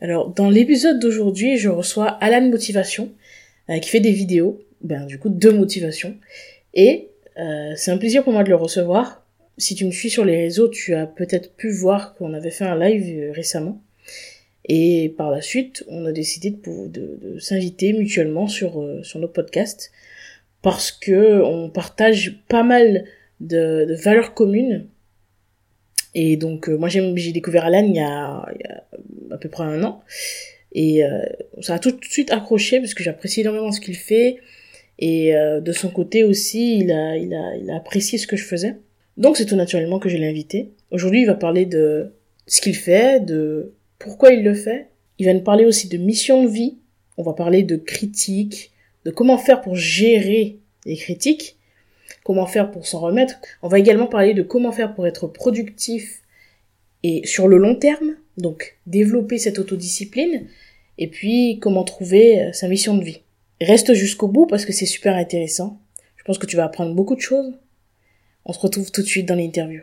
Alors, dans l'épisode d'aujourd'hui, je reçois Alan Motivation, euh, qui fait des vidéos, ben, du coup, de motivation. Et euh, c'est un plaisir pour moi de le recevoir. Si tu me suis sur les réseaux, tu as peut-être pu voir qu'on avait fait un live euh, récemment. Et par la suite, on a décidé de, s'inviter mutuellement sur, sur nos podcasts parce que on partage pas mal de, valeurs communes. Et donc, moi, j'ai découvert Alan il y, il y, a, à peu près un an. Et euh, ça a tout de suite accroché parce que j'apprécie énormément ce qu'il fait. Et euh, de son côté aussi, il a, il, a, il a apprécié ce que je faisais. Donc c'est tout naturellement que je l'ai invité. Aujourd'hui, il va parler de ce qu'il fait, de pourquoi il le fait. Il va nous parler aussi de mission de vie. On va parler de critique, de comment faire pour gérer les critiques, comment faire pour s'en remettre. On va également parler de comment faire pour être productif et sur le long terme, donc développer cette autodiscipline, et puis comment trouver sa mission de vie. Reste jusqu'au bout parce que c'est super intéressant. Je pense que tu vas apprendre beaucoup de choses. On se retrouve tout de suite dans l'interview.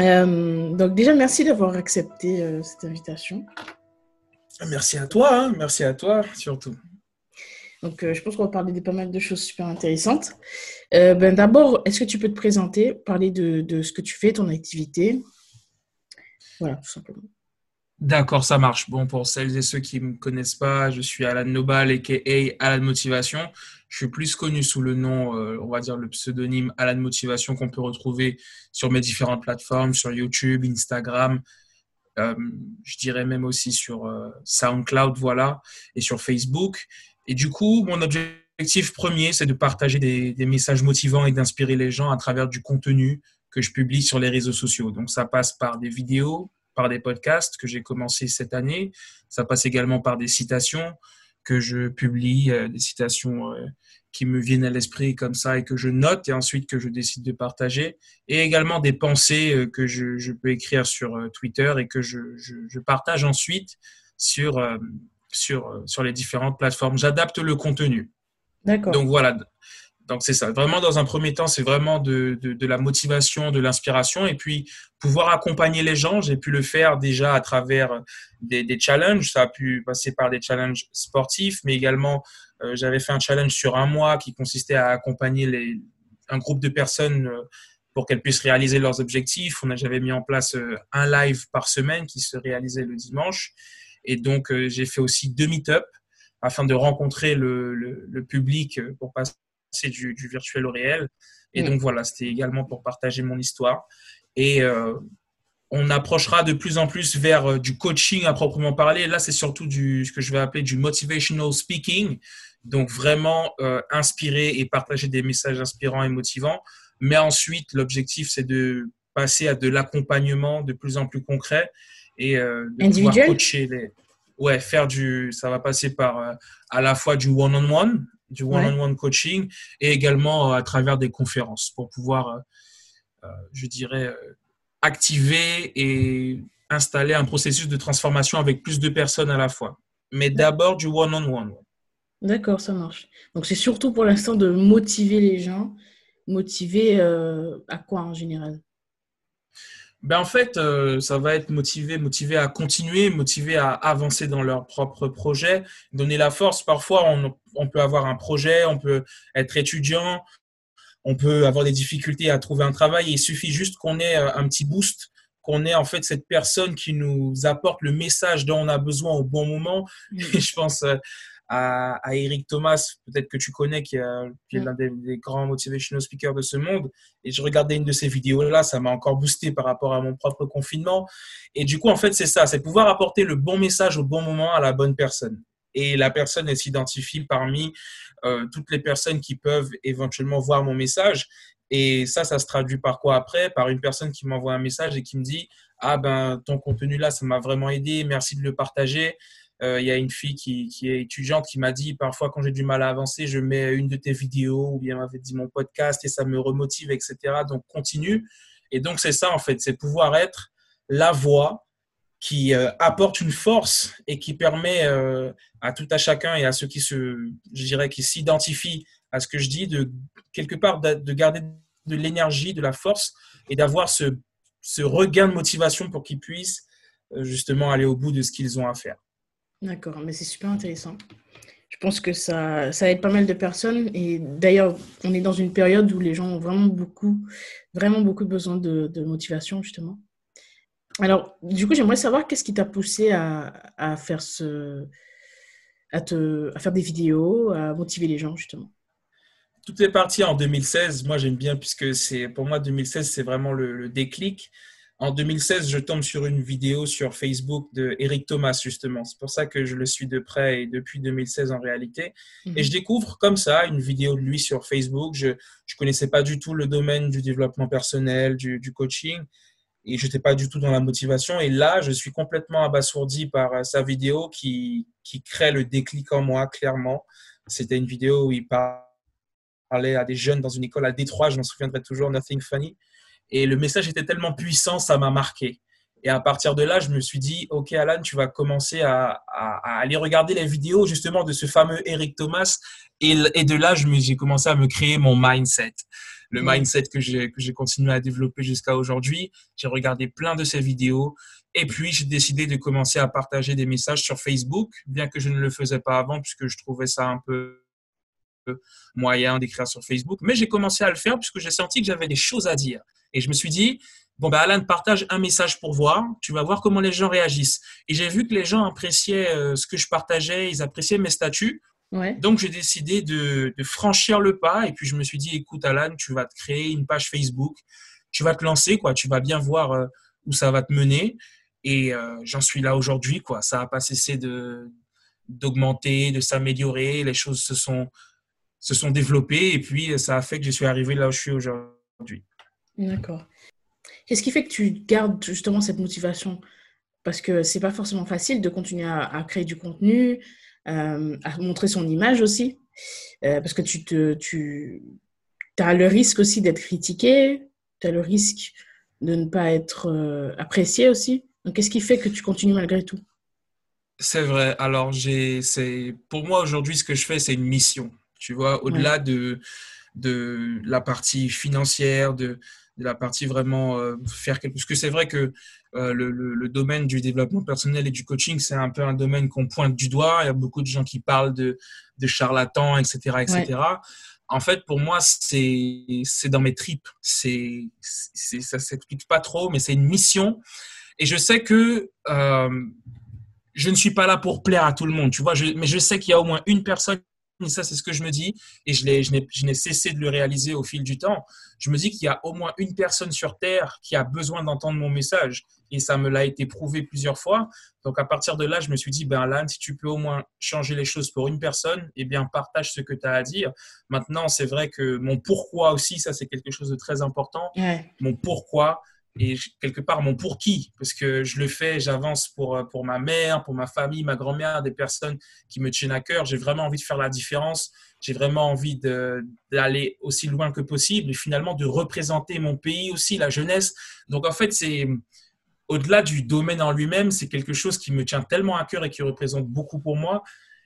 Euh, donc déjà, merci d'avoir accepté euh, cette invitation. Merci à toi, hein. merci à toi surtout. Donc euh, je pense qu'on va parler de pas mal de choses super intéressantes. Euh, ben, D'abord, est-ce que tu peux te présenter, parler de, de, ce que tu fais, ton activité? Voilà, tout simplement. D'accord, ça marche. Bon, pour celles et ceux qui ne me connaissent pas, je suis Alan Nobal, a.k.a. Alan Motivation. Je suis plus connu sous le nom, euh, on va dire le pseudonyme Alan Motivation qu'on peut retrouver sur mes différentes plateformes, sur YouTube, Instagram, euh, je dirais même aussi sur euh, SoundCloud, voilà, et sur Facebook. Et du coup, mon objectif premier, c'est de partager des, des, messages motivants et d'inspirer les gens à travers du contenu que je publie sur les réseaux sociaux. Donc, ça passe par des vidéos, par des podcasts que j'ai commencé cette année. Ça passe également par des citations, que je publie, euh, des citations euh, qui me viennent à l'esprit comme ça et que je note et ensuite que je décide de partager. Et également des pensées euh, que je, je peux écrire sur Twitter et que je, je, je partage ensuite sur, sur, sur les différentes plateformes. J'adapte le contenu. D'accord. Donc voilà, donc c'est ça. Vraiment, dans un premier temps, c'est vraiment de, de, de, la motivation, de l'inspiration, et puis pouvoir accompagner les gens. J'ai pu le faire déjà à travers des, des, challenges. Ça a pu passer par des challenges sportifs, mais également euh, j'avais fait un challenge sur un mois qui consistait à accompagner les, un groupe de personnes euh, pour qu'elles puissent réaliser leurs objectifs. On a, j'avais mis en place euh, un live par semaine qui se réalisait le dimanche, et donc j'ai fait aussi deux meet-up afin de rencontrer le, le, le public pour passer c'est du, du, virtuel au réel. Et mmh. donc voilà, c'était également pour partager mon histoire. Et euh, on approchera de plus en plus vers euh, du coaching à proprement parler. Là, c'est surtout du, ce que je vais appeler du motivational speaking. Donc vraiment euh, inspirer et partager des messages inspirants et motivants. Mais ensuite, l'objectif, c'est de passer à de l'accompagnement de plus en plus concret et euh, de Individuel? pouvoir coacher les. Ouais, faire du. Ça va passer par euh, à la fois du one-on-one, -on -one, du one-on-one -on -one coaching et également euh, à travers des conférences pour pouvoir, euh, je dirais, euh, activer et installer un processus de transformation avec plus de personnes à la fois. Mais d'abord du one-on-one. -on -one. D'accord, ça marche. Donc c'est surtout pour l'instant de motiver les gens. Motiver euh, à quoi en général? Ben en fait, euh, ça va être motivé, motivé à continuer, motivé à avancer dans leur propre projet, donner la force. Parfois, on, on, peut avoir un projet, on peut être étudiant, on peut avoir des difficultés à trouver un travail. il suffit juste qu'on ait euh, un petit boost, qu'on ait en fait cette personne qui nous apporte le message dont on a besoin au bon moment. Mmh. Et je pense euh, à, à Eric Thomas, peut-être que tu connais, qui, a, qui est l'un des, des, grands motivational speakers de ce monde. Et je regardais une de ces vidéos-là, ça m'a encore boosté par rapport à mon propre confinement. Et du coup, en fait, c'est ça, c'est pouvoir apporter le bon message au bon moment à la bonne personne. Et la personne, elle s'identifie parmi euh, toutes les personnes qui peuvent éventuellement voir mon message. Et ça, ça se traduit par quoi après? Par une personne qui m'envoie un message et qui me dit Ah ben, ton contenu là, ça m'a vraiment aidé, merci de le partager Il y a une fille qui, est étudiante qui m'a dit parfois quand j'ai du mal à avancer, je mets une de tes vidéos ou bien m'avait dit mon podcast et ça me remotive, etc. Donc continue. Et donc c'est ça en fait, c'est pouvoir être la voix qui apporte une force et qui permet à tout à chacun et à ceux qui se, je qui s'identifient à ce que je dis, de quelque part de garder de l'énergie, de la force et d'avoir ce, ce, regain de motivation pour qu'ils puissent euh, justement aller au bout de ce qu'ils ont à faire. D'accord, mais c'est super intéressant. Je pense que ça, ça aide pas mal de personnes et d'ailleurs, on est dans une période où les gens ont vraiment beaucoup, vraiment beaucoup besoin de, motivation justement. Alors, du coup, j'aimerais savoir qu'est-ce qui t'a poussé à, faire ce, à, te, à faire des vidéos, à motiver les gens justement? Tout est parti en 2016. Moi, j'aime bien puisque pour moi 2016, c'est vraiment le, déclic. En 2016, je tombe sur une vidéo sur Facebook de Eric Thomas justement. C'est pour ça que je le suis de près et depuis 2016 en réalité. Mhm. Et je découvre comme ça une vidéo de lui sur Facebook. Je je connaissais pas du tout le domaine du développement personnel, du, du coaching et je n'étais pas du tout dans la motivation. Et là, je suis complètement abasourdi par sa vidéo qui, qui crée le déclic en moi, clairement. C'était une vidéo où il parlait à des jeunes dans une école à Détroit, je m'en souviendrai toujours, Nothing Funny. Et le message était tellement puissant, ça m'a marqué. Et à partir de là, je me suis dit, OK, Alan, tu vas commencer à, aller regarder les vidéos justement de ce fameux Eric Thomas. Et, de là, j'ai commencé à me créer mon mindset. Le mindset que j'ai continué à développer jusqu'à aujourd'hui. J'ai regardé plein de ces vidéos. Et puis, j'ai décidé de commencer à partager des messages sur Facebook, bien que je ne le faisais pas avant, puisque je trouvais ça un peu moyen d'écrire sur Facebook. Mais j'ai commencé à le faire puisque j'ai senti que j'avais des choses à dire. Et je me suis dit, bon, ben Alan, partage un message pour voir. Tu vas voir comment les gens réagissent. Et j'ai vu que les gens appréciaient euh, ce que je partageais, ils appréciaient mes statuts. Donc, j'ai décidé de, franchir le pas. Et puis, je me suis dit, écoute, Alan, tu vas te créer une page Facebook. Tu vas te lancer, quoi. Tu vas bien voir euh, où ça va te mener. Et euh, j'en suis là aujourd'hui, quoi. Ça n'a pas cessé de d'augmenter, de s'améliorer. Les choses se sont se sont développés et puis ça a fait que je suis arrivé là où je suis aujourd'hui. D'accord. Qu'est-ce qui fait que tu gardes justement cette motivation? Parce que c'est pas forcément facile de continuer à, créer du contenu, euh, à montrer son image aussi, euh, parce que tu, te, tu as le risque aussi d'être critiqué, tu as le risque de ne pas être euh, apprécié aussi. Donc, qu'est-ce qui fait que tu continues malgré tout? C'est vrai. Alors, j'ai, c'est, pour moi, aujourd'hui, ce que je fais, c'est une mission. Tu vois, au-delà de, de la partie financière, de, de la partie vraiment euh, faire quelque chose. Parce que c'est vrai que euh, le, le, domaine du développement personnel et du coaching, c'est un peu un domaine qu'on pointe du doigt. Il y a beaucoup de gens qui parlent de, de charlatans, etc., etc. En fait, pour moi, c'est dans mes tripes. C'est ça s'explique pas trop, mais c'est une mission. Et je sais que euh, je ne suis pas là pour plaire à tout le monde, tu vois. Je, mais je sais qu'il y a au moins une personne ça c'est ce que je me dis, et je, je n'ai cessé de le réaliser au fil du temps. Je me dis qu'il y a au moins une personne sur Terre qui a besoin d'entendre mon message, et ça me l'a été prouvé plusieurs fois. Donc à partir de là, je me suis dit, ben Alan, si tu peux au moins changer les choses pour une personne, eh bien partage ce que tu as à dire. Maintenant, c'est vrai que mon pourquoi aussi, ça c'est quelque chose de très important. Mon pourquoi, et quelque part mon pour qui, parce que je le fais, j'avance pour, euh, pour ma mère, pour ma famille, ma grand-mère, des personnes qui me tiennent à cœur. J'ai vraiment envie de faire la différence. J'ai vraiment envie d'aller aussi loin que possible et finalement de représenter mon pays aussi, la jeunesse. Donc en fait, c'est au-delà du domaine en lui-même, c'est quelque chose qui me tient tellement à cœur et qui représente beaucoup pour moi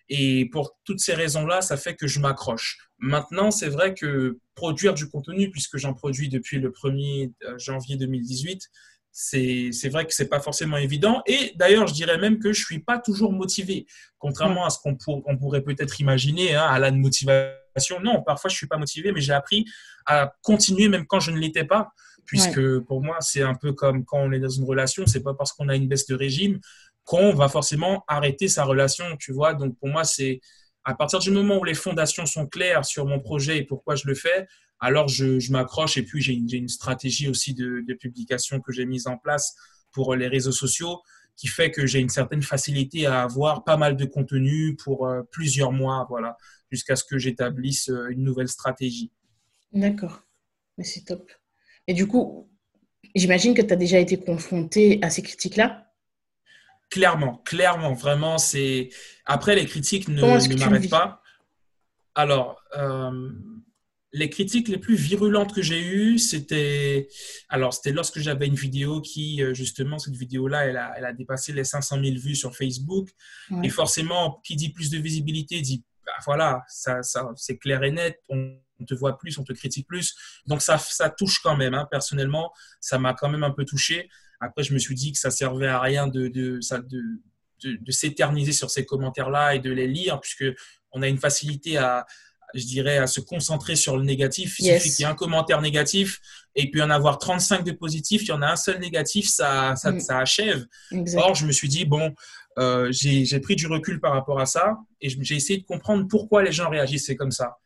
et pour toutes ces raisons-là, ça fait que je m'accroche. Maintenant, c'est vrai que produire du contenu, puisque j'en produis depuis le 1er euh, janvier 2018, c'est vrai que c'est pas forcément évident. Et d'ailleurs, je dirais même que je suis pas toujours motivé, contrairement à ce qu'on pourrait peut-être imaginer, hein, à la motivation. Non, parfois je suis pas motivé, mais j'ai appris à continuer même quand je ne l'étais pas, puisque pour moi c'est un peu comme quand on est dans une relation, c'est pas parce qu'on a une baisse de régime qu'on va forcément arrêter sa relation, tu vois. Donc pour moi, c'est à partir du moment où les fondations sont claires sur mon projet et pourquoi je le fais, alors je, m'accroche et puis j'ai une, stratégie aussi de, publication que j'ai mise en place pour les réseaux sociaux qui fait que j'ai une certaine facilité à avoir pas mal de contenu pour euh, plusieurs mois, voilà, jusqu'à ce que j'établisse euh, une nouvelle stratégie. D'accord, mais c'est top. Et du coup, j'imagine que tu as déjà été confronté à ces critiques-là? Clairement, clairement, vraiment, c'est. Après, les critiques ne, ne m'arrêtent pas. Alors, euh, les critiques les plus virulentes que j'ai eues, c'était. Alors, c'était lorsque j'avais une vidéo qui, euh, justement, cette vidéo-là, elle a, elle a dépassé les 500 000 vues sur Facebook. Et forcément, qui dit plus de visibilité dit, bah, voilà, ça, ça c'est clair et net. On, te voit plus, on te critique plus. Donc, ça, ça touche quand même. Hein. Personnellement, ça m'a quand même un peu touché. Après, je me suis dit que ça servait à rien de, de, de, de, s'éterniser sur ces commentaires-là et de les lire, puisque on a une facilité à, je dirais, à se concentrer sur le négatif. Il suffit qu'il y ait un commentaire négatif et puis en avoir 35 de positifs, il y en a un seul négatif, ça, ça, mm. ça achève. Or, je me suis dit, bon, euh, j'ai pris du recul par rapport à ça et j'ai essayé de comprendre pourquoi les gens réagissaient comme ça.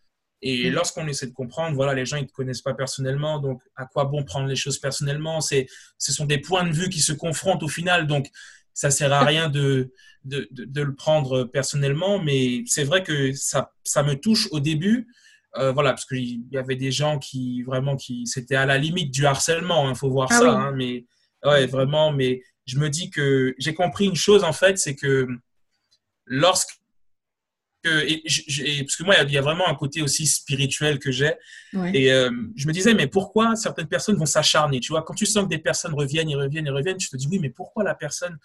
Et mm. lorsqu'on essaie de comprendre, voilà, les gens ils te connaissent pas personnellement, donc à quoi bon prendre les choses personnellement? C'est, ce sont des points de vue qui se confrontent au final, donc ça sert à rien de de, de, le prendre personnellement. Mais c'est vrai que ça, ça me touche au début, euh, voilà, parce qu'il y avait des gens qui vraiment qui c'était à la limite du harcèlement, il hein, faut voir ah ça, hein, mais ouais, vraiment. Mais je me dis que j'ai compris une chose en fait, c'est que lorsque parce que moi, il y, a vraiment un côté aussi spirituel que j'ai. Et euh, je me disais, mais pourquoi certaines personnes vont s'acharner Tu vois, quand tu sens que des personnes reviennent et reviennent et reviennent, tu te dis, oui, mais pourquoi la personne,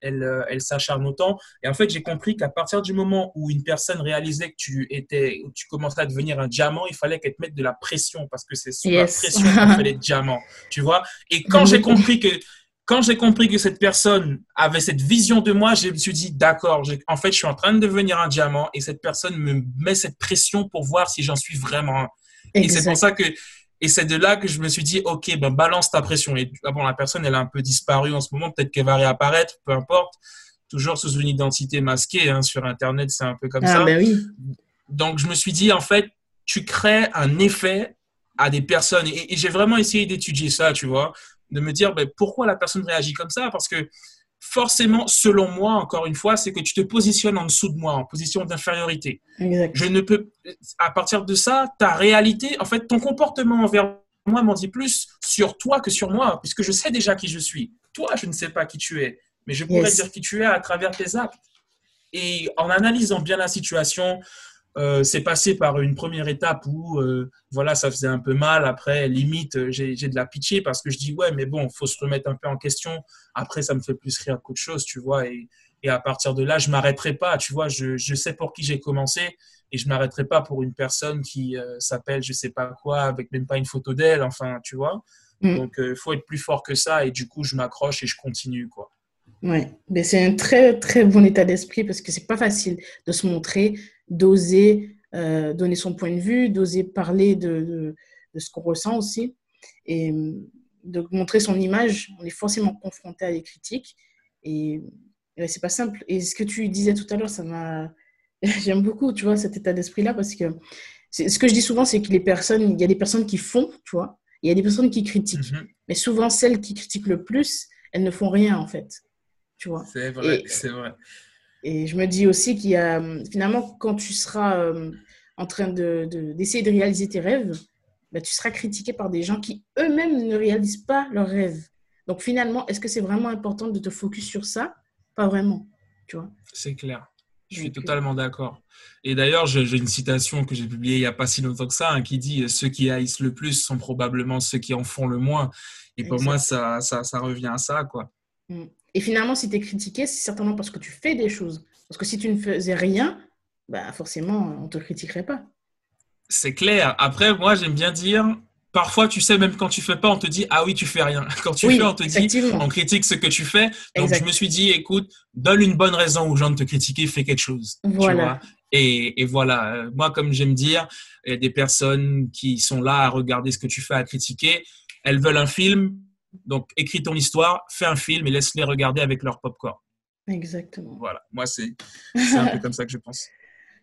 elle, euh, elle s'acharne autant? Et en fait, j'ai compris qu'à partir du moment où une personne réalisait que tu étais, tu commençais à devenir un diamant, il fallait qu'elle te mette de la pression parce que c'est sous la pression qu'on fait les diamants. Tu vois? Et quand j'ai compris que quand j'ai compris que cette personne avait cette vision de moi, je me suis dit, d'accord, en fait, je suis en train de devenir un diamant et cette personne me met cette pression pour voir si j'en suis vraiment Et c'est pour ça que, et c'est de là que je me suis dit, OK, ben, balance ta pression. Et ah bon, la personne, elle a un peu disparu en ce moment, peut-être qu'elle va réapparaître, peu importe. Toujours sous une identité masquée, hein, sur Internet, c'est un peu comme ah, ça. Ben oui. Donc, je me suis dit, en fait, tu crées un effet à des personnes. et j'ai vraiment essayé d'étudier ça, tu vois de me dire ben, pourquoi la personne réagit comme ça, parce que forcément, selon moi, encore une fois, c'est que tu te positionnes en dessous de moi, en position d'infériorité. Je ne peux, à partir de ça, ta réalité, en fait, ton comportement envers moi m'en dit plus sur toi que sur moi, puisque je sais déjà qui je suis. Toi, je ne sais pas qui tu es, mais je pourrais dire qui tu es à travers tes actes. Et en analysant bien la situation, euh, c'est passé par une première étape où euh, voilà ça faisait un peu mal. Après limite euh, j'ai de la pitié parce que je dis ouais mais bon faut se remettre un peu en question. Après ça me fait plus rire qu'autre chose tu vois et, et, à partir de là je m'arrêterai pas tu vois. Je, je sais pour qui j'ai commencé et je m'arrêterai pas pour une personne qui s'appelle je sais pas quoi avec même pas une photo d'elle enfin tu vois. Mm. donc il faut être plus fort que ça et du coup je m'accroche et je continue quoi. Ouais, mais c'est un très très bon état d'esprit parce que c'est pas facile de se montrer, d'oser euh, donner son point de vue, d'oser parler de, de, ce qu'on ressent aussi et euh, de montrer son image. On est forcément confronté à des critiques et, c'est pas simple. Et ce que tu disais tout à l'heure, ça m'a j'aime beaucoup, tu vois, cet état d'esprit là parce que ce que je dis souvent, c'est que les personnes, il y a des personnes qui font, tu vois, il y a des personnes qui critiquent, mm-hmm. mais souvent celles qui critiquent le plus, elles ne font rien en fait tu vois. C'est vrai, c'est vrai. Et je me dis aussi qu'il y a, finalement, quand tu seras euh, en train d'essayer de, d'essayer de, réaliser tes rêves, bah, tu seras critiqué par des gens qui eux-mêmes ne réalisent pas leurs rêves. Donc finalement, est-ce que c'est vraiment important de te focus sur ça? Pas vraiment, tu vois. C'est clair. Je suis totalement d'accord. Et d'ailleurs, j'ai une citation que j'ai publiée il n'y a pas si longtemps que ça, hein, qui dit Ceux qui haïssent le plus sont probablement ceux qui en font le moins. Et pour moi, ça, ça, ça, revient à ça, quoi. Et finalement, si tu es critiqué, c'est certainement parce que tu fais des choses. Parce que si tu ne faisais rien, bah forcément, on ne te critiquerait pas. C'est clair. Après, moi, j'aime bien dire, parfois, tu sais, même quand tu fais pas, on te dit, ah oui, tu fais rien. Quand tu fais, on te dit, on critique ce que tu fais. Donc, je me suis dit, écoute, donne une bonne raison aux gens de te critiquer, fais quelque chose. Voilà. et, et, voilà, moi, comme j'aime dire, il y a des personnes qui sont là à regarder ce que tu fais, à critiquer. Elles veulent un film, donc, écris ton histoire, fais un film et laisse-les regarder avec leur popcorn. Exactement. Voilà, moi, c'est un peu comme ça que je pense.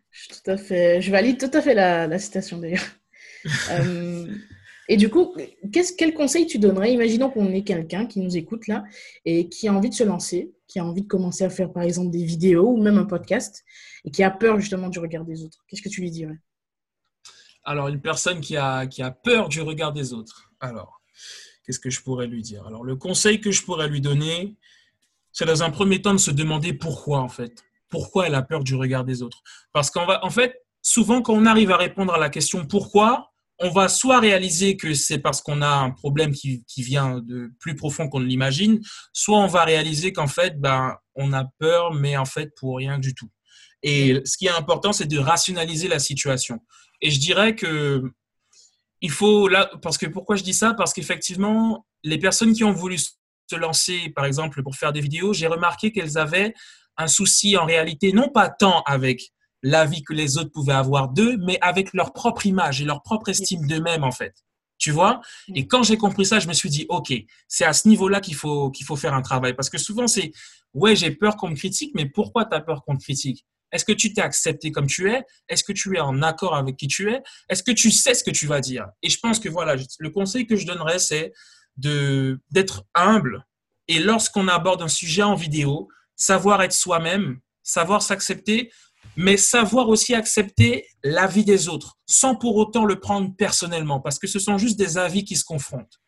Je, tout à fait, je valide tout à fait la, citation d'ailleurs. Euh, et du coup, quel conseil tu donnerais? Imaginons qu'on ait quelqu'un qui nous écoute là et qui a envie de se lancer, qui a envie de commencer à faire par exemple des vidéos ou même un podcast et qui a peur justement du regard des autres. Qu'est-ce que tu lui dirais? Alors, une personne qui a, qui a peur du regard des autres. Alors, qu'est-ce que je pourrais lui dire? Alors, le conseil que je pourrais lui donner, c'est dans un premier temps de se demander pourquoi, en fait. Pourquoi elle a peur du regard des autres? Parce qu'en en fait, souvent, quand on arrive à répondre à la question pourquoi, on va soit réaliser que c'est parce qu'on a un problème qui, vient de plus profond qu'on ne l'imagine, soit on va réaliser qu'en fait, ben, on a peur, mais en fait, pour rien du tout. Et ce qui est important, c'est de rationaliser la situation. Et je dirais que il faut là, parce que pourquoi je dis ça? Parce qu'effectivement, les personnes qui ont voulu se lancer, par exemple, pour faire des vidéos, j'ai remarqué qu'elles avaient un souci en réalité, non pas tant avec l'avis que les autres pouvaient avoir d'eux, mais avec leur propre image et leur propre estime d'eux-mêmes, en fait. Tu vois? Et quand j'ai compris ça, je me suis dit, OK, c'est à ce niveau-là qu'il faut, qu'il faut faire un travail. Parce que souvent, c'est, ouais, j'ai peur qu'on me critique, mais pourquoi tu as peur qu'on te critique? Est-ce que tu t'es accepté comme tu es? Est-ce que tu es en accord avec qui tu es? Est-ce que tu sais ce que tu vas dire? Et je pense que voilà, le conseil que je donnerais, c'est de, d'être humble. Et lorsqu'on aborde un sujet en vidéo, savoir être soi-même, savoir s'accepter, mais savoir aussi accepter l'avis des autres, sans pour autant le prendre personnellement, parce que ce sont juste des avis qui se confrontent.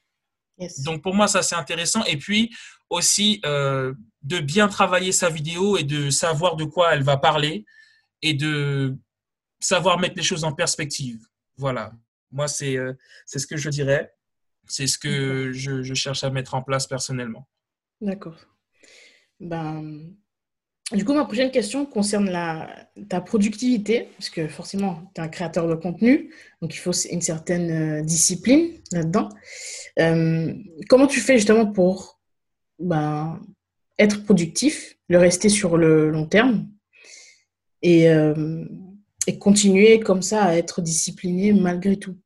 Donc pour moi, ça c'est intéressant. Et puis aussi euh, de bien travailler sa vidéo et de savoir de quoi elle va parler et de savoir mettre les choses en perspective. Voilà, moi c'est euh, ce que je dirais. C'est ce que je, je, cherche à mettre en place personnellement. D'accord. Ben, du coup, ma prochaine question concerne la, ta productivité, parce que forcément, tu es un créateur de contenu, donc il faut une certaine euh, discipline là-dedans. Euh, comment tu fais justement pour ben, être productif, le rester sur le long terme et, euh, et continuer comme ça à être discipliné malgré tout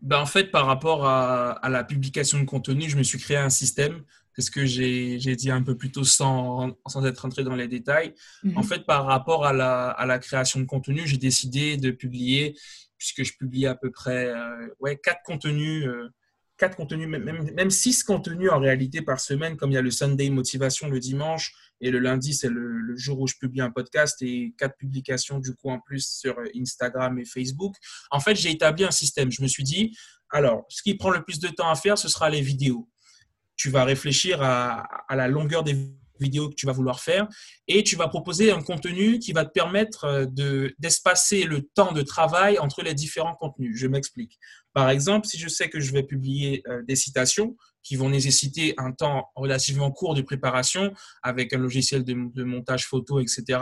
ben, En fait, par rapport à, à la publication de contenu, je me suis créé un système c'est ce que j'ai dit un peu plus tôt sans, sans être entré dans les détails. En mhm. fait, par rapport à la, à la création de contenu, j'ai décidé de publier, puisque je publie à peu près euh, ouais, quatre contenus, euh, quatre contenus même, même six contenus en réalité par semaine, comme il y a le Sunday Motivation le dimanche, et le lundi, c'est le, le, jour où je publie un podcast, et quatre publications du coup en plus sur Instagram et Facebook. En fait, j'ai établi un système. Je me suis dit, alors, ce qui prend le plus de temps à faire, ce sera les vidéos tu vas réfléchir à, la longueur des vidéos que tu vas vouloir faire et tu vas proposer un contenu qui va te permettre euh, de, d'espacer le temps de travail entre les différents contenus. Je m'explique. Par exemple, si je sais que je vais publier euh, des citations qui vont nécessiter un temps relativement court de préparation avec un logiciel de, montage photo, etc.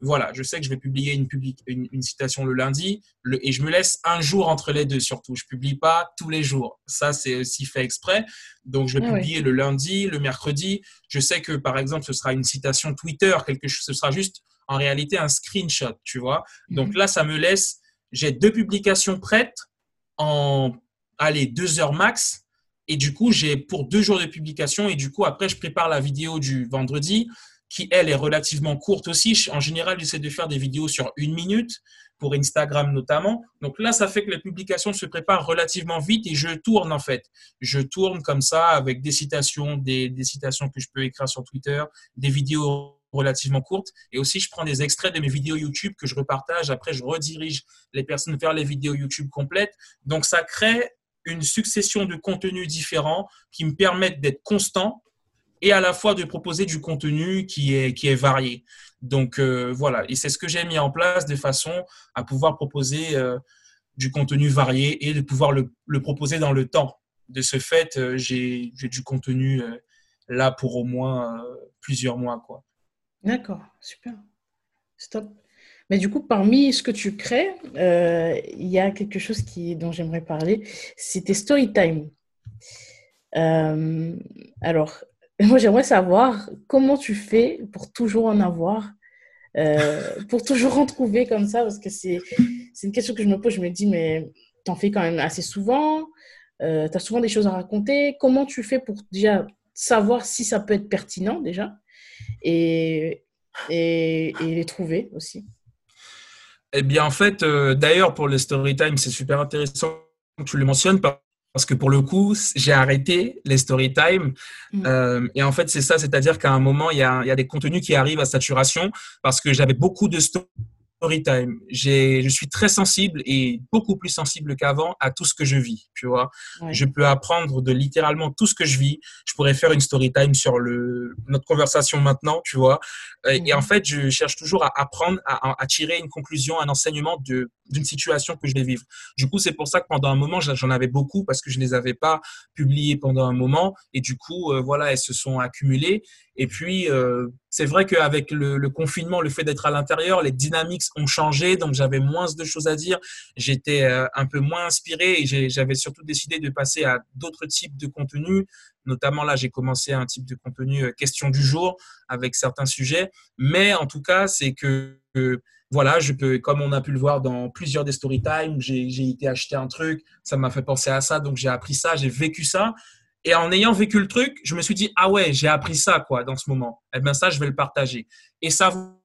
Voilà, je sais que je vais publier une, une, citation le lundi et je me laisse un jour entre les deux surtout. Je publie pas tous les jours. Ça, c'est aussi fait exprès. Donc, je vais ah publier le lundi, le mercredi. Je sais que, par exemple, ce sera une citation Twitter, quelque chose, ce sera juste en réalité un screenshot, tu vois. Donc mhm. là, ça me laisse, j'ai deux publications prêtes en, allez, deux heures max. Et du coup, j'ai pour deux jours de publication. Et du coup, après, je prépare la vidéo du vendredi, qui, elle, est relativement courte aussi. En général, j'essaie de faire des vidéos sur une minute, pour Instagram notamment. Donc là, ça fait que les publications se préparent relativement vite et je tourne, en fait. Je tourne comme ça avec des citations, des, des citations que je peux écrire sur Twitter, des vidéos relativement courtes. Et aussi, je prends des extraits de mes vidéos YouTube que je repartage. Après, je redirige les personnes vers les vidéos YouTube complètes. Donc, ça crée une succession de contenus différents qui me permettent d'être constant et à la fois de proposer du contenu qui est, qui est varié. Donc, euh, voilà. Et c'est ce que j'ai mis en place de façon à pouvoir proposer euh, du contenu varié et de pouvoir le, proposer dans le temps. De ce fait, euh, j'ai du contenu là pour au moins plusieurs mois. D'accord, super. Stop. Mais du coup, parmi ce que tu crées, euh, il y a quelque chose dont j'aimerais parler, c'était story time. Euh, alors, moi, j'aimerais savoir comment tu fais pour toujours en avoir, euh, pour toujours en trouver comme ça, parce que c'est une question que je me pose. Je me dis, mais tu en fais quand même assez souvent, tu as souvent des choses à raconter. Comment tu fais pour déjà savoir si ça peut être pertinent déjà et, et, les trouver aussi? Eh bien, en fait, euh, d'ailleurs, pour le story time, c'est super intéressant que tu le mentionnes parce que pour le coup, j'ai arrêté les story time. Mm. Euh, et en fait, c'est ça, c'est-à-dire qu'à un moment, il y, a, il y, a, des contenus qui arrivent à saturation parce que j'avais beaucoup de stories story time. Je suis très sensible et beaucoup plus sensible qu'avant à tout ce que je vis. Tu vois, je peux apprendre de littéralement tout ce que je vis. Je pourrais faire une story time sur le, notre conversation maintenant, tu vois. Et, en mhm. fait, je cherche toujours à apprendre, à, à tirer une conclusion, un enseignement de d'une situation que je vais vivre. Du coup, c'est pour ça que pendant un moment, j'en avais beaucoup parce que je les avais pas publiées pendant un moment. Et du coup, euh, voilà, elles se sont accumulées. Et puis, euh, c'est vrai qu'avec le, confinement, le fait d'être à l'intérieur, les dynamiques ont changé, donc j'avais moins de choses à dire. J'étais euh, un peu moins inspiré et j'avais surtout décidé de passer à d'autres types de contenus. Notamment là, j'ai commencé un type de contenu euh, question du jour avec certains sujets. Mais en tout cas, c'est que voilà, je peux, comme on a pu le voir dans plusieurs des story time, j'ai été acheter un truc, ça m'a fait penser à ça, donc j'ai appris ça, j'ai vécu ça. Et en ayant vécu le truc, je me suis dit, ah ouais, j'ai appris ça, quoi, dans ce moment. Eh bien, ça, je vais le partager. Et savoir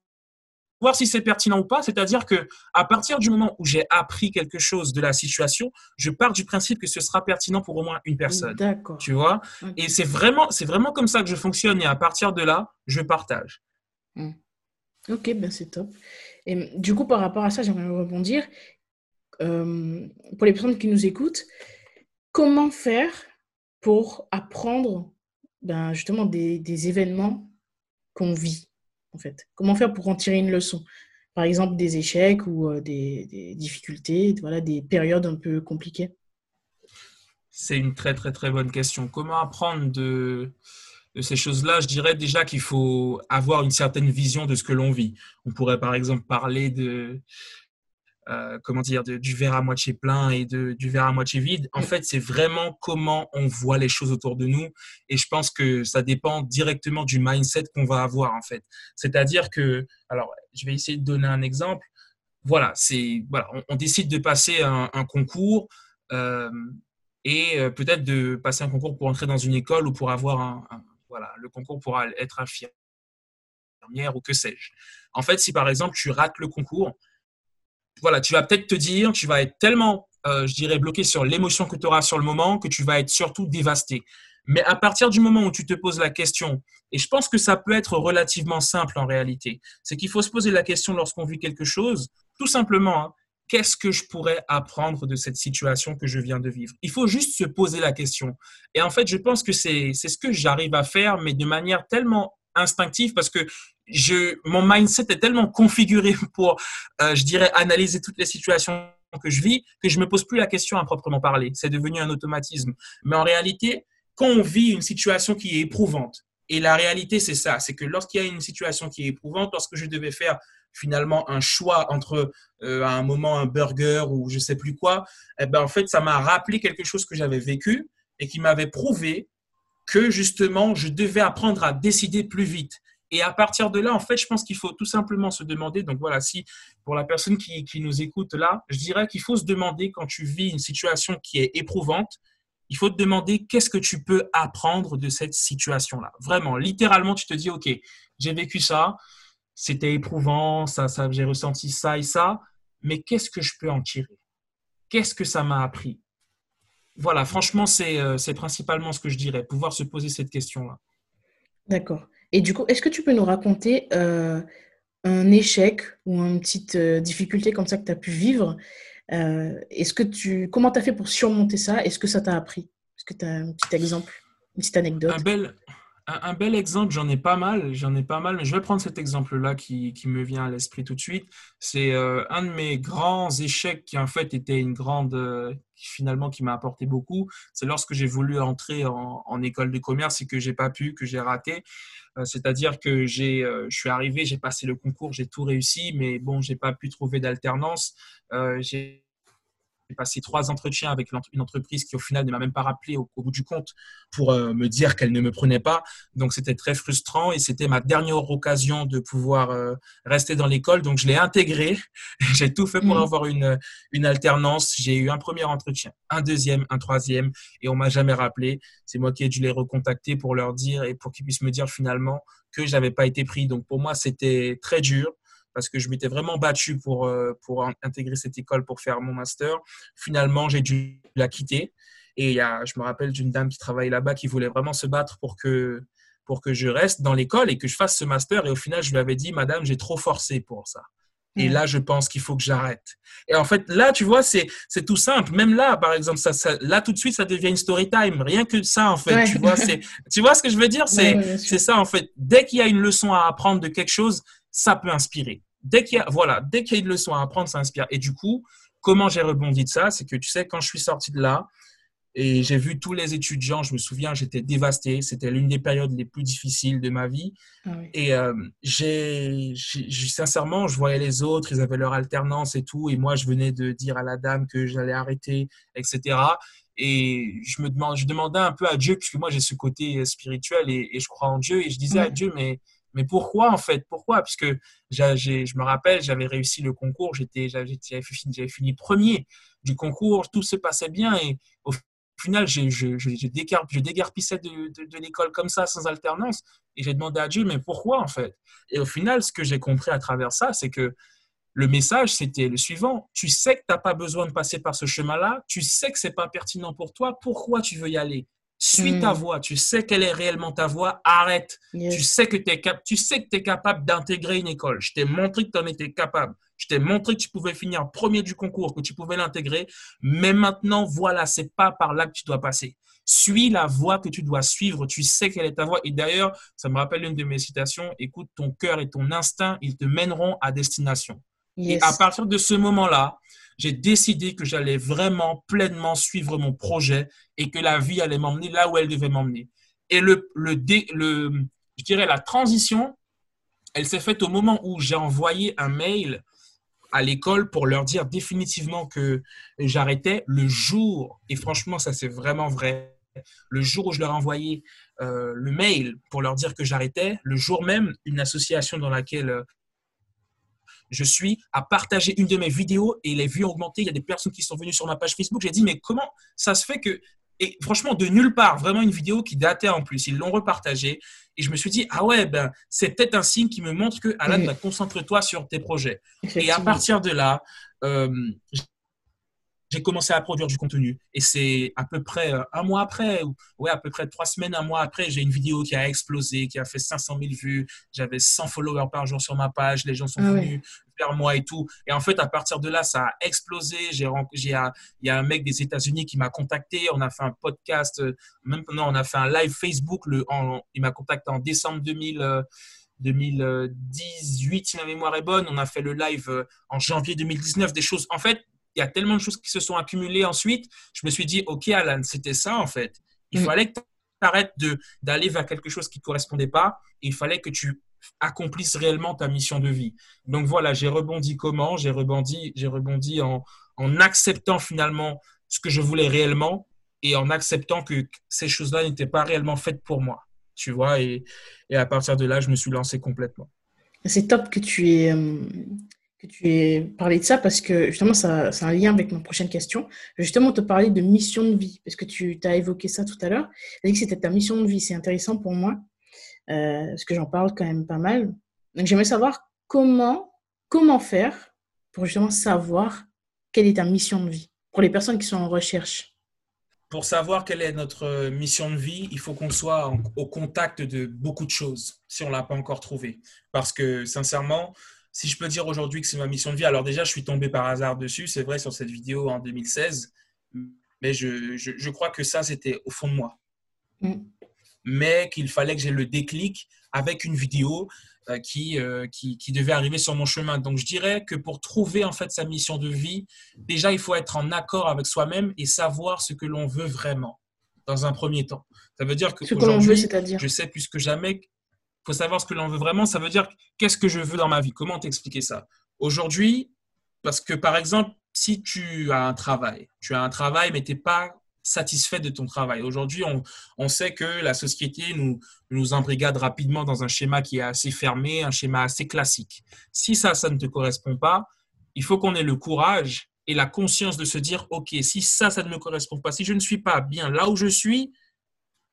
si c'est pertinent ou pas, c'est-à-dire que à partir du moment où j'ai appris quelque chose de la situation, je pars du principe que ce sera pertinent pour au moins une personne. D'accord. Tu vois? Et c'est vraiment, c'est vraiment comme ça que je fonctionne. Et à partir de là, je partage. Hmm. Ok, ben c'est top. Et du coup, par rapport à ça, j'aimerais rebondir. Euh, pour les personnes qui nous écoutent, comment faire pour apprendre ben, justement des, événements qu'on vit, en fait Comment faire pour en tirer une leçon? Par exemple, des échecs ou euh, des, des, difficultés, voilà, des périodes un peu compliquées C'est une très, très, très bonne question. Comment apprendre de, de ces choses-là? Je dirais déjà qu'il faut avoir une certaine vision de ce que l'on vit. On pourrait, par exemple, parler de euh, comment dire, du verre à moitié plein et de, du verre à moitié vide. En fait, c'est vraiment comment on voit les choses autour de nous. Et je pense que ça dépend directement du mindset qu'on va avoir, en fait. C'est-à-dire que, alors, je vais essayer de donner un exemple. Voilà, c'est, voilà, on, décide de passer un, concours euh, et euh, peut-être de passer un concours pour entrer dans une école ou pour avoir un, voilà, le concours pour être infirmière ou que sais-je. En fait, si par exemple tu rates le concours, voilà, tu vas peut-être te dire, tu vas être tellement, euh, je dirais, bloqué sur l'émotion que tu auras sur le moment que tu vas être surtout dévasté. Mais à partir du moment où tu te poses la question, et je pense que ça peut être relativement simple en réalité, c'est qu'il faut se poser la question lorsqu'on vit quelque chose, tout simplement, hein, qu'est-ce que je pourrais apprendre de cette situation que je viens de vivre? Il faut juste se poser la question. Et en fait, je pense que c'est ce que j'arrive à faire, mais de manière tellement instinctive parce que mon mindset est tellement configuré pour, euh, je dirais, analyser toutes les situations que je vis que je me pose plus la question à proprement parler. C'est devenu un automatisme. Mais en réalité, quand on vit une situation qui est éprouvante, et la réalité, c'est ça, c'est que lorsqu'il y a une situation qui est éprouvante, lorsque je devais faire finalement un choix entre euh, à un moment un burger ou je sais plus quoi, eh ben en fait, ça m'a rappelé quelque chose que j'avais vécu et qui m'avait prouvé que justement, je devais apprendre à décider plus vite. Et à partir de là, en fait, je pense qu'il faut tout simplement se demander, donc voilà, si pour la personne qui, nous écoute là, je dirais qu'il faut se demander quand tu vis une situation qui est éprouvante, il faut te demander qu'est-ce que tu peux apprendre de cette situation-là. Vraiment, littéralement, tu te dis, OK, j'ai vécu ça, c'était éprouvant, ça, ça, j'ai ressenti ça et ça, mais qu'est-ce que je peux en tirer? Qu'est-ce que ça m'a appris? Voilà, franchement, euh, c'est principalement ce que je dirais, pouvoir se poser cette question-là. D'accord. Et du coup, est-ce que tu peux nous raconter euh, un échec ou une petite euh, difficulté comme ça que tu as pu vivre Est-ce que tu, comment tu as fait pour surmonter ça? Est-ce que ça t'a appris? Est-ce que tu as un petit exemple, une petite anecdote? Un bel, exemple, j'en ai pas mal, j'en ai pas mal, mais je vais prendre cet exemple-là qui, qui, me vient à l'esprit tout de suite. C'est euh, un de mes grands échecs qui en fait était une grande, euh, finalement qui m'a apporté beaucoup. C'est lorsque j'ai voulu entrer en, en, école de commerce et que j'ai pas pu, que j'ai raté. Euh, c'est-à-dire que j'ai, je suis arrivé, j'ai passé le concours, j'ai tout réussi, mais bon, j'ai pas pu trouver d'alternance. j'ai j'ai passé trois entretiens avec une entreprise qui, au final, ne m'a même pas rappelé au, bout du compte pour euh, me dire qu'elle ne me prenait pas. Donc, c'était très frustrant et c'était ma dernière occasion de pouvoir euh, rester dans l'école. Donc, je l'ai intégré. j'ai tout fait pour mmh. avoir une, une alternance. J'ai eu un premier entretien, un deuxième, un troisième et on m'a jamais rappelé. C'est moi qui ai dû les recontacter pour leur dire et pour qu'ils puissent me dire finalement que j'avais pas été pris. Donc, pour moi, c'était très dur parce que je m'étais vraiment battu pour, euh, pour intégrer cette école pour faire mon master. Finalement, j'ai dû la quitter. Et il y a, je me rappelle d'une dame qui travaille là-bas qui voulait vraiment se battre pour que, pour que je reste dans l'école et que je fasse ce master. Et au final, je lui avais dit, Madame, j'ai trop forcé pour ça. Et là, je pense qu'il faut que j'arrête. Et en fait, là, tu vois, c'est c'est tout simple. Même là, par exemple, ça, ça, là tout de suite, ça devient une story time. Rien que ça, en fait. Tu vois, c'est tu vois ce que je veux dire? C'est c'est ça en fait. Dès qu'il y a une leçon à apprendre de quelque chose, ça peut inspirer. Dès qu'il y a voilà, dès qu'il y a une leçon à apprendre, ça inspire. Et du coup, comment j'ai rebondi de ça C'est que tu sais, quand je suis sorti de là, et j'ai vu tous les étudiants, je me souviens, j'étais dévasté. C'était l'une des périodes les plus difficiles de ma vie. Ah et euh, j'ai, sincèrement, je voyais les autres, ils avaient leur alternance et tout. Et moi, je venais de dire à la dame que j'allais arrêter, etc. Et je me demande, je demandais un peu à Dieu, puisque moi j'ai ce côté spirituel et, je crois en Dieu. Et je disais à Dieu, mais mais pourquoi en fait? Pourquoi? Puisque je me rappelle, j'avais réussi le concours, j'étais, j'avais fini, fini, premier du concours, tout se passait bien et au final, je, dégarpissais de l'école comme ça, sans alternance. Et j'ai demandé à Dieu, mais pourquoi en fait? Et au final, ce que j'ai compris à travers ça, c'est que le message, c'était le suivant. Tu sais que tu n'as pas besoin de passer par ce chemin-là. Tu sais que ce n'est pas pertinent pour toi. Pourquoi tu veux y aller? Suis ta hmm. voie. Tu sais quelle est réellement ta voie. Arrête. Tu sais que tu es, tu sais que es capable d'intégrer une école. Je t'ai montré que tu en étais capable. Je t'ai montré que tu pouvais finir premier du concours, que tu pouvais l'intégrer. Mais maintenant, voilà, c'est pas par là que tu dois passer. Suis la voie que tu dois suivre. Tu sais quelle est ta voie. Et d'ailleurs, ça me rappelle une de mes citations. Écoute, ton cœur et ton instinct, ils te mèneront à destination. Et à partir de ce moment-là, j'ai décidé que j'allais vraiment pleinement suivre mon projet et que la vie allait m'emmener là où elle devait m'emmener. Et le, le, le, je dirais la transition, elle s'est faite au moment où j'ai envoyé un mail à l'école pour leur dire définitivement que j'arrêtais le jour, et franchement, ça c'est vraiment vrai, le jour où je leur ai envoyé euh, le mail pour leur dire que j'arrêtais, le jour même, une association dans laquelle euh, je suis a partagé une de mes vidéos et les vues ont augmenté. Il y a des personnes qui sont venues sur ma page Facebook. J'ai dit, mais comment ça se fait que et franchement, de nulle part, vraiment une vidéo qui datait en plus. Ils l'ont repartagée. Et je me suis dit, ah ouais, ben, c'est peut-être un signe qui me montre que, Alan, bah, concentre-toi sur tes projets. Et à partir de là, euh, j'ai commencé à produire du contenu. Et c'est à peu près euh, un mois après, ouais, à peu près trois semaines, un mois après, j'ai une vidéo qui a explosé, qui a fait 500 000 vues. J'avais 100 followers par jour sur ma page. Les gens sont ah venus vers moi et tout. Et en fait, à partir de là, ça a explosé. J'ai, il y a un mec des États-Unis qui m'a contacté. On a fait un podcast. Euh, maintenant, on a fait un live Facebook. Le, il m'a contacté en décembre 2000. 2018, euh, si ma mémoire est bonne. On a fait le live en janvier 2019. Des choses. En fait, il y a tellement de choses qui se sont accumulées ensuite. Je me suis dit, OK, Alan, c'était ça en fait. Il mm. fallait que tu arrêtes d'aller vers quelque chose qui ne correspondait pas. il fallait que tu accomplisses réellement ta mission de vie. Donc voilà, j'ai rebondi comment? J'ai rebondi, j'ai rebondi en, en acceptant finalement ce que je voulais réellement et en acceptant que ces choses-là n'étaient pas réellement faites pour moi. Tu vois, et, et, à partir de là, je me suis lancé complètement. C'est top que tu aies, euh, tu aies parlé de ça parce que justement, ça, c'est un lien avec ma prochaine question. Justement te parler de mission de vie parce que tu as évoqué ça tout à l'heure. Tu as dit que c'était ta mission de vie. C'est intéressant pour moi euh, parce que j'en parle quand même pas mal. Donc, j'aimerais savoir comment, comment faire pour justement savoir quelle est ta mission de vie pour les personnes qui sont en recherche. Pour savoir quelle est notre mission de vie, il faut qu'on soit au contact de beaucoup de choses si on ne l'a pas encore trouvé. Parce que sincèrement, si je peux dire aujourd'hui que c'est ma mission de vie, alors déjà, je suis tombé par hasard dessus, c'est vrai, sur cette vidéo en 2016, mais je, je, crois que ça, c'était au fond de moi. Mm. Mais qu'il fallait que j'ai le déclic avec une vidéo euh, qui, euh, qui, qui, devait arriver sur mon chemin. Donc, je dirais que pour trouver en fait sa mission de vie, déjà, il faut être en accord avec soi-même et savoir ce que l'on veut vraiment dans un premier temps. Ça veut dire que aujourd'hui, je sais plus que jamais faut savoir ce que l'on veut vraiment. Ça veut dire qu'est-ce que je veux dans ma vie. Comment t'expliquer ça? Aujourd'hui, parce que par exemple, si tu as un travail, tu as un travail, mais tu n'es pas satisfait de ton travail. Aujourd'hui, on, on, sait que la société nous, nous embrigade rapidement dans un schéma qui est assez fermé, un schéma assez classique. Si ça, ça ne te correspond pas, il faut qu'on ait le courage et la conscience de se dire, OK, si ça, ça ne me correspond pas, si je ne suis pas bien là où je suis,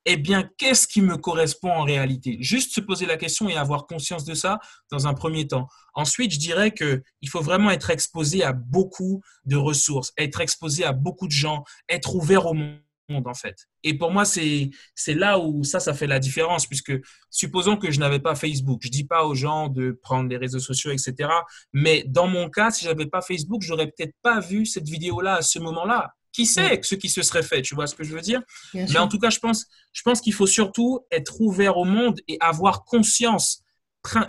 eh bien, qu'est-ce qui me correspond en réalité? Juste se poser la question et avoir conscience de ça dans un premier temps. Ensuite, je dirais qu'il faut vraiment être exposé à beaucoup de ressources, être exposé à beaucoup de gens, être ouvert au monde. en fait. Et pour moi, c'est là où ça, ça fait la différence, puisque supposons que je n'avais pas Facebook. Je dis pas aux gens de prendre les réseaux sociaux, etc. Mais dans mon cas, si j'avais pas Facebook, j'aurais peut-être pas vu cette vidéo-là à ce moment-là. Qui sait ce qui se serait fait, tu vois ce que je veux dire? Mais en tout cas, je pense, je pense qu'il faut surtout être ouvert au monde et avoir conscience,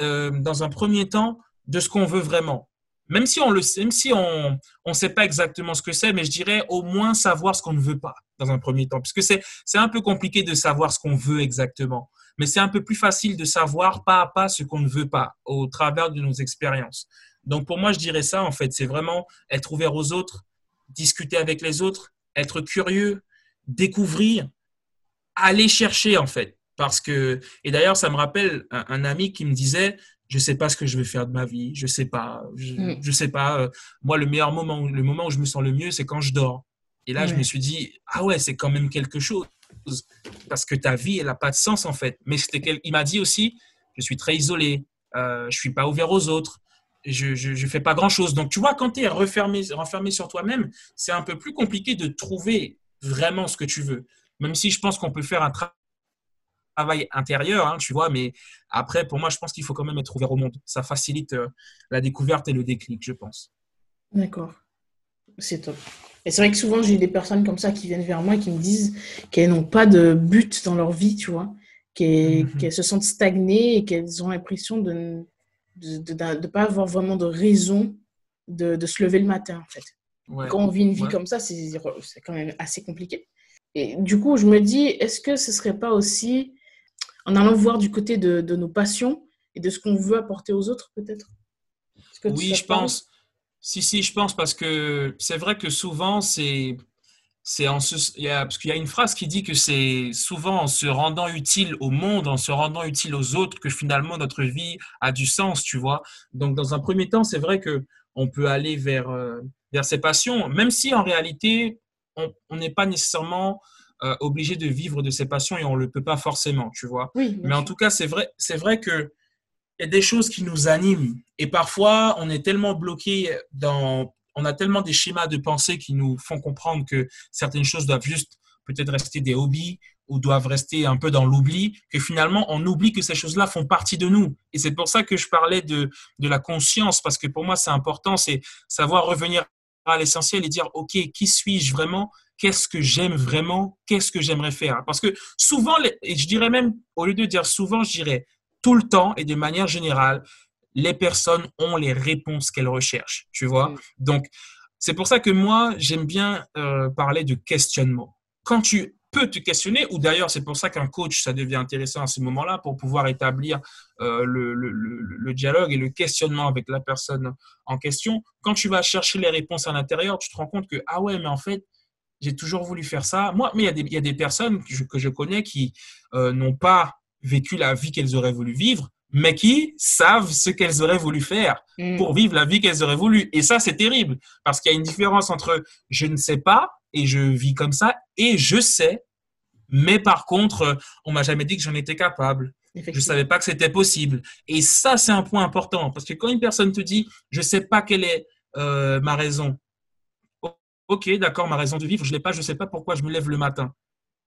euh, dans un premier temps, de ce qu'on veut vraiment. Même si on le sait, même si on ne sait pas exactement ce que c'est, mais je dirais au moins savoir ce qu'on ne veut pas dans un premier temps. Parce que c'est, c'est un peu compliqué de savoir ce qu'on veut exactement. Mais c'est un peu plus facile de savoir pas à pas ce qu'on ne veut pas au travers de nos expériences. Donc pour moi, je dirais ça, en fait, c'est vraiment être ouvert aux autres, discuter avec les autres, être curieux, découvrir, aller chercher, en fait. Parce que, et d'ailleurs, ça me rappelle un ami qui me disait, je sais pas ce que je vais faire de ma vie, je sais pas, je, mm. sais pas. Euh, moi, le meilleur moment, le moment où je me sens le mieux, c'est quand je dors. Et là, je me suis dit, ah ouais, c'est quand même quelque chose, parce que ta vie, elle n'a pas de sens en fait. Mais c'était, il m'a dit aussi, je suis très isolé, euh, je suis pas ouvert aux autres, je, je, fais pas grand chose. Donc, tu vois, quand tu es refermé, renfermé sur toi-même, c'est un peu plus compliqué de trouver vraiment ce que tu veux. Même si je pense qu'on peut faire un travail travail intérieur, hein, tu vois, mais après, pour moi, je pense qu'il faut quand même être ouvert au monde. Ça facilite euh, la découverte et le déclic, je pense. D'accord. C'est top. Et c'est vrai que souvent, j'ai des personnes comme ça qui viennent vers moi et qui me disent qu'elles n'ont pas de but dans leur vie, tu vois, qu'elles mhm. se sentent stagnées et qu'elles ont l'impression de ne de, pas avoir vraiment de raison de, de, se lever le matin, en fait. Quand on vit une vie comme ça, c'est quand même assez compliqué. Et du coup, je me dis, est-ce que ce serait pas aussi en allant voir du côté de, nos passions et de ce qu'on veut apporter aux autres, peut-être? Oui, je pense. Si, si, je pense parce que c'est vrai que souvent, c'est. C'est en il y a, parce qu'il y a une phrase qui dit que c'est souvent en se rendant utile au monde, en se rendant utile aux autres, que finalement notre vie a du sens, tu vois. Donc, dans un premier temps, c'est vrai que on peut aller vers, euh, vers ses passions, même si en réalité, on n'est pas nécessairement euh, obligé de vivre de ses passions et on ne le peut pas forcément, tu vois. Mais en tout cas, c'est vrai, c'est vrai que y a des choses qui nous animent et parfois on est tellement bloqué dans, on a tellement des schémas de pensée qui nous font comprendre que certaines choses doivent juste peut-être rester des hobbies ou doivent rester un peu dans l'oubli, que finalement on oublie que ces choses-là font partie de nous. Et c'est pour ça que je parlais de, de la conscience, parce que pour moi c'est important, c'est savoir revenir à l'essentiel et dire, OK, qui suis-je vraiment? Qu'est-ce que j'aime vraiment, qu'est-ce que j'aimerais faire? Parce que souvent, et je dirais même, au lieu de dire souvent, je dirais tout le temps et de manière générale, les personnes ont les réponses qu'elles recherchent, tu vois. Mm. Donc, c'est pour ça que moi, j'aime bien euh, parler de questionnement. Quand tu peux te questionner, ou d'ailleurs, c'est pour ça qu'un coach, ça devient intéressant à ce moment-là pour pouvoir établir euh, le, le, le, dialogue et le questionnement avec la personne en question. Quand tu vas chercher les réponses à l'intérieur, tu te rends compte que, ah ouais, mais en fait, j'ai toujours voulu faire ça. Moi, mais il y, a des personnes que je, que je connais qui euh, n'ont pas vécu la vie qu'elles auraient voulu vivre, mais qui savent ce qu'elles auraient voulu faire mm. pour vivre la vie qu'elles auraient voulu. Et ça, c'est terrible, parce qu'il y a une différence entre je ne sais pas et je vis comme ça, et je sais, mais par contre, on m'a jamais dit que j'en étais capable. Je ne savais pas que c'était possible. Et ça, c'est un point important, parce que quand une personne te dit, je ne sais pas quelle est euh, ma raison, Ok, d'accord, ma raison de vivre, je ne l'ai pas, je ne sais pas pourquoi je me lève le matin.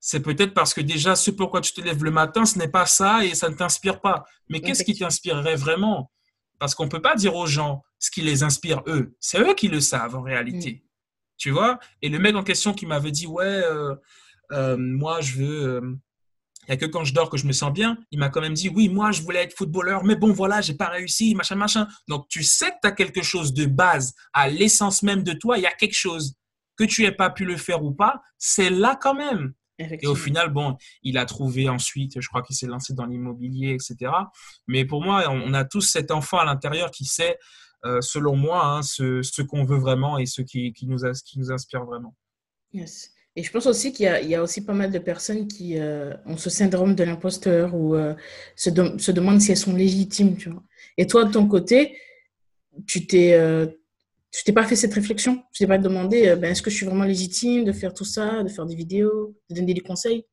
C'est peut-être parce que déjà, ce pourquoi tu te lèves le matin, ce n'est pas ça et ça ne t'inspire pas. Mais qu'est-ce qui t'inspirerait vraiment? Parce qu'on ne peut pas dire aux gens ce qui les inspire eux. C'est eux qui le savent en réalité. Mm. Tu vois? Et le mec en question qui m'avait dit, ouais, euh, euh, moi, je veux... Euh, il n'y a que quand je dors que je me sens bien. Il m'a quand même dit, oui, moi, je voulais être footballeur, mais bon, voilà, j'ai pas réussi, machin, machin. Donc, tu sais que tu as quelque chose de base, à l'essence même de toi, il y a quelque chose que tu aies pas pu le faire ou pas, c'est là quand même. Et au final, bon, il a trouvé ensuite, je crois qu'il s'est lancé dans l'immobilier, etc. Mais pour moi, on a tous cet enfant à l'intérieur qui sait, euh, selon moi, hein, ce, ce qu'on veut vraiment et ce qui, qui, nous, qui nous inspire vraiment. Yes. Et je pense aussi qu'il y, y, a aussi pas mal de personnes qui euh, ont ce syndrome de l'imposteur ou euh, se, se, demandent si elles sont légitimes. Tu vois. Et toi, de ton côté, tu t'es tu t'es pas fait cette réflexion Tu t'es pas demandé, euh, ben, est-ce que je suis vraiment légitime de faire tout ça, de faire des vidéos, de donner des conseils?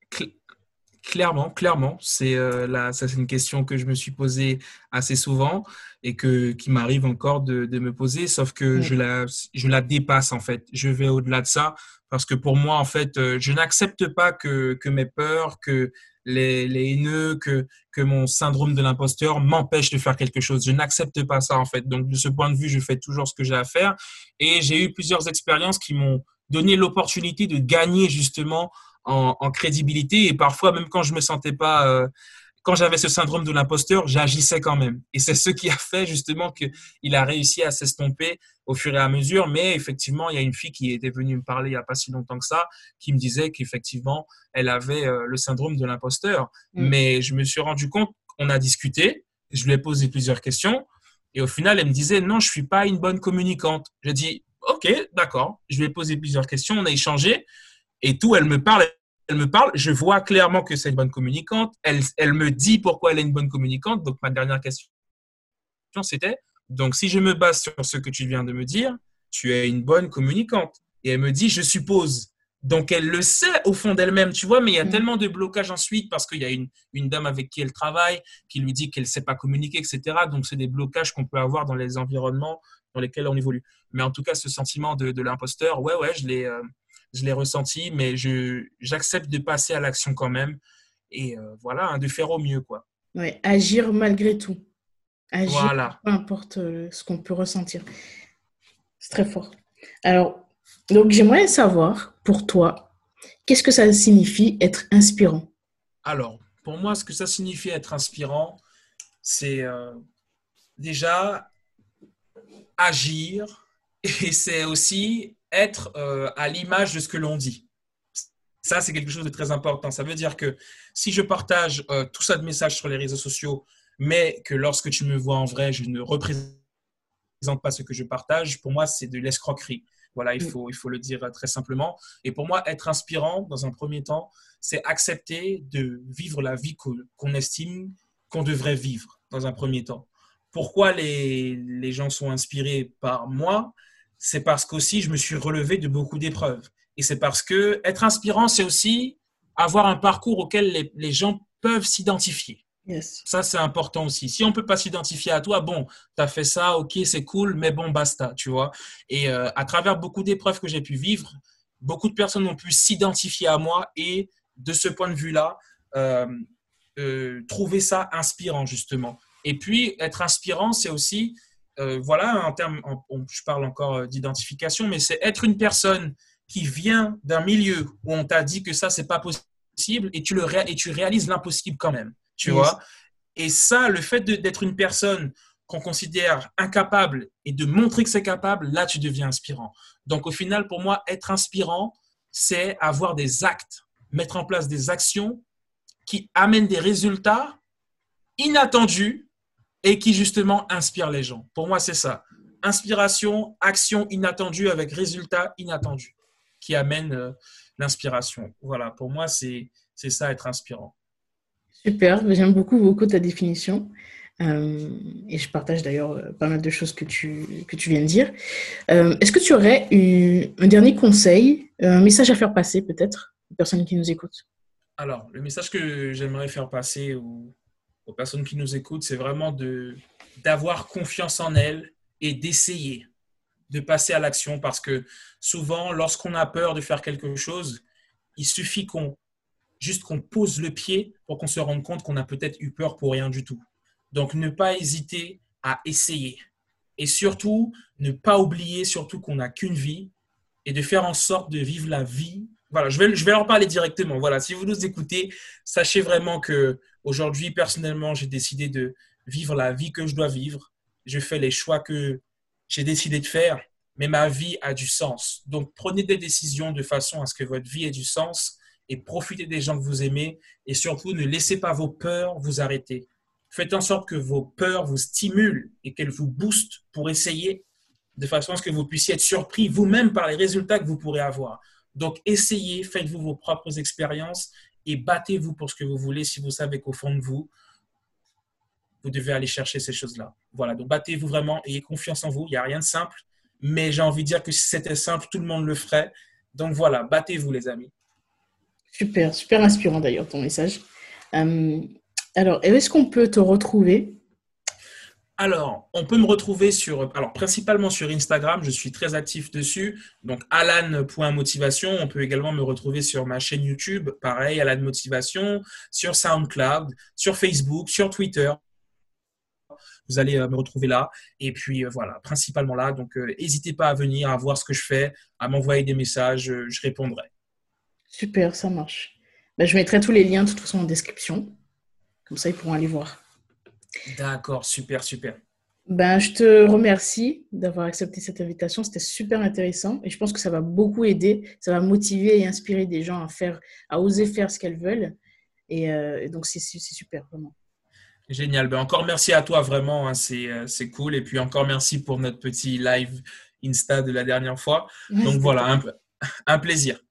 Clairement, clairement. C'est euh, là, ça, c'est une question que je me suis posée assez souvent et que qui m'arrive encore de, de, me poser, sauf que je la, je la dépasse en fait. Je vais au-delà de ça parce que pour moi, en fait, euh, je n'accepte pas que, que mes peurs, que les, les haineux, que, que mon syndrome de l'imposteur m'empêche de faire quelque chose. Je n'accepte pas ça en fait. Donc de ce point de vue, je fais toujours ce que j'ai à faire et j'ai eu plusieurs expériences qui m'ont donné l'opportunité de gagner justement en, crédibilité. Et parfois, même quand je me sentais pas, euh, quand j'avais ce syndrome de l'imposteur, j'agissais quand même. Et c'est ce qui a fait justement qu'il a réussi à s'estomper au fur et à mesure. Mais effectivement, il y a une fille qui était venue me parler il n'y a pas si longtemps que ça, qui me disait qu'effectivement, elle avait euh, le syndrome de l'imposteur. Mm. Mais je me suis rendu compte, on a discuté, je lui ai posé plusieurs questions. Et au final, elle me disait, non, je suis pas une bonne communicante. J'ai dit, OK, d'accord. Je lui ai posé plusieurs questions, on a échangé et tout. Elle me parle, elle me parle. Je vois clairement que c'est une bonne communicante. Elle, elle me dit pourquoi elle est une bonne communicante. Donc, ma dernière question, c'était donc, si je me base sur ce que tu viens de me dire, tu es une bonne communicante. Et elle me dit, je suppose. Donc, elle le sait au fond d'elle-même, tu vois, mais il y a mm. tellement de blocages ensuite parce qu'il y a une, une, dame avec qui elle travaille qui lui dit qu'elle ne sait pas communiquer, etc. Donc, c'est des blocages qu'on peut avoir dans les environnements dans lesquels on évolue. Mais en tout cas, ce sentiment de, de l'imposteur, ouais, ouais, je l'ai, euh, je l'ai ressenti, mais je, j'accepte de passer à l'action quand même. Et euh, voilà, hein, de faire au mieux, quoi. Ouais, agir malgré tout. Agir, voilà. peu importe euh, ce qu'on peut ressentir. C'est très fort. Alors, donc j'aimerais savoir, pour toi, qu'est-ce que ça signifie être inspirant? Alors, pour moi, ce que ça signifie être inspirant, c'est déjà agir et c'est aussi être euh, à l'image de ce que l'on dit. Ça, c'est quelque chose de très important. Ça veut dire que si je partage euh, tout ça de messages sur les réseaux sociaux, mais que lorsque tu me vois en vrai, je ne représente pas ce que je partage, pour moi, c'est de l'escroquerie. Voilà, il mm. faut, il faut le dire très simplement. Et pour moi, être inspirant, dans un premier temps, c'est accepter de vivre la vie qu'on estime qu'on devrait vivre, dans un premier temps pourquoi les, les gens sont inspirés par moi, c'est parce qu'aussi je me suis relevé de beaucoup d'épreuves. Et c'est parce que être inspirant, c'est aussi avoir un parcours auquel les, les gens peuvent s'identifier. Yes. Ça, c'est important aussi. Si on ne peut pas s'identifier à toi, bon, tu as fait ça, ok, c'est cool, mais bon, basta, tu vois. Et euh, à travers beaucoup d'épreuves que j'ai pu vivre, beaucoup de personnes ont pu s'identifier à moi et de ce point de vue-là, euh, euh, trouver ça inspirant, justement. Et puis, être inspirant, c'est aussi, euh, voilà, en termes, je parle encore euh, d'identification, mais c'est être une personne qui vient d'un milieu où on t'a dit que ça, c'est pas possible et tu, le et tu réalises l'impossible quand même, tu vois. Et ça, le fait d'être une personne qu'on considère incapable et de montrer que c'est capable, là, tu deviens inspirant. Donc, au final, pour moi, être inspirant, c'est avoir des actes, mettre en place des actions qui amènent des résultats inattendus et qui justement inspire les gens. Pour moi, c'est ça. Inspiration, action inattendue avec résultat inattendu qui amène euh, l'inspiration. Voilà, pour moi, c'est ça être inspirant. Super, j'aime beaucoup, beaucoup ta définition. Euh, et je partage d'ailleurs euh, pas mal de choses que tu, que tu viens de dire. Est-ce que tu aurais un dernier conseil, un message à faire passer peut-être aux personnes qui nous écoutent? Alors, le message que j'aimerais faire passer aux, aux personnes qui nous écoutent, c'est vraiment de d'avoir confiance en elles et d'essayer de passer à l'action parce que souvent, lorsqu'on a peur de faire quelque chose, il suffit qu'on juste qu'on pose le pied pour qu'on se rende compte qu'on a peut-être eu peur pour rien du tout. Donc, ne pas hésiter à essayer. Et surtout, ne pas oublier surtout qu'on n'a qu'une vie et de faire en sorte de vivre la vie je vais, je vais leur parler directement. Voilà, si vous nous écoutez, sachez vraiment que aujourd'hui, personnellement, j'ai décidé de vivre la vie que je dois vivre. Je fais les choix que j'ai décidé de faire, mais ma vie a du sens. Donc, prenez des décisions de façon à ce que votre vie ait du sens et profitez des gens que vous aimez et surtout ne laissez pas vos peurs vous arrêter. Faites en sorte que vos peurs vous stimulent et qu'elles vous boostent pour essayer de façon à ce que vous puissiez être surpris vous-même par les résultats que vous pourrez avoir. Donc, essayez, faites-vous vos propres expériences et battez-vous pour ce que vous voulez si vous savez qu'au fond de vous, vous devez aller chercher ces choses-là. Voilà, donc battez-vous vraiment, ayez confiance en vous. Il n'y a rien de simple, mais j'ai envie de dire que si c'était simple, tout le monde le ferait. Donc voilà, battez-vous les amis. Super, super inspirant d'ailleurs ton message. Euh, alors, est-ce qu'on peut te retrouver alors, on peut me retrouver sur, alors principalement sur Instagram, je suis très actif dessus. Donc, alan.motivation. On peut également me retrouver sur ma chaîne YouTube, pareil, Alan Motivation, sur SoundCloud, sur Facebook, sur Twitter. Vous allez euh, me retrouver là. Et puis, euh, voilà, principalement là. Donc, n'hésitez pas à venir, à voir ce que je fais, à m'envoyer des messages, je répondrai. Super, ça marche. Ben, je mettrai tous les liens de toute façon en description. Comme ça, ils pourront aller voir. D'accord, super, super. Ben, je te remercie d'avoir accepté cette invitation. C'était super intéressant et je pense que ça va beaucoup aider. Ça va motiver et inspirer des gens à faire, à oser faire ce qu'elles veulent. Et, euh, donc, c'est super, vraiment. Génial. Ben, encore merci à toi, vraiment. Hein. Euh, c'est cool. Et puis, encore merci pour notre petit live Insta de la dernière fois. donc, voilà, un, un plaisir.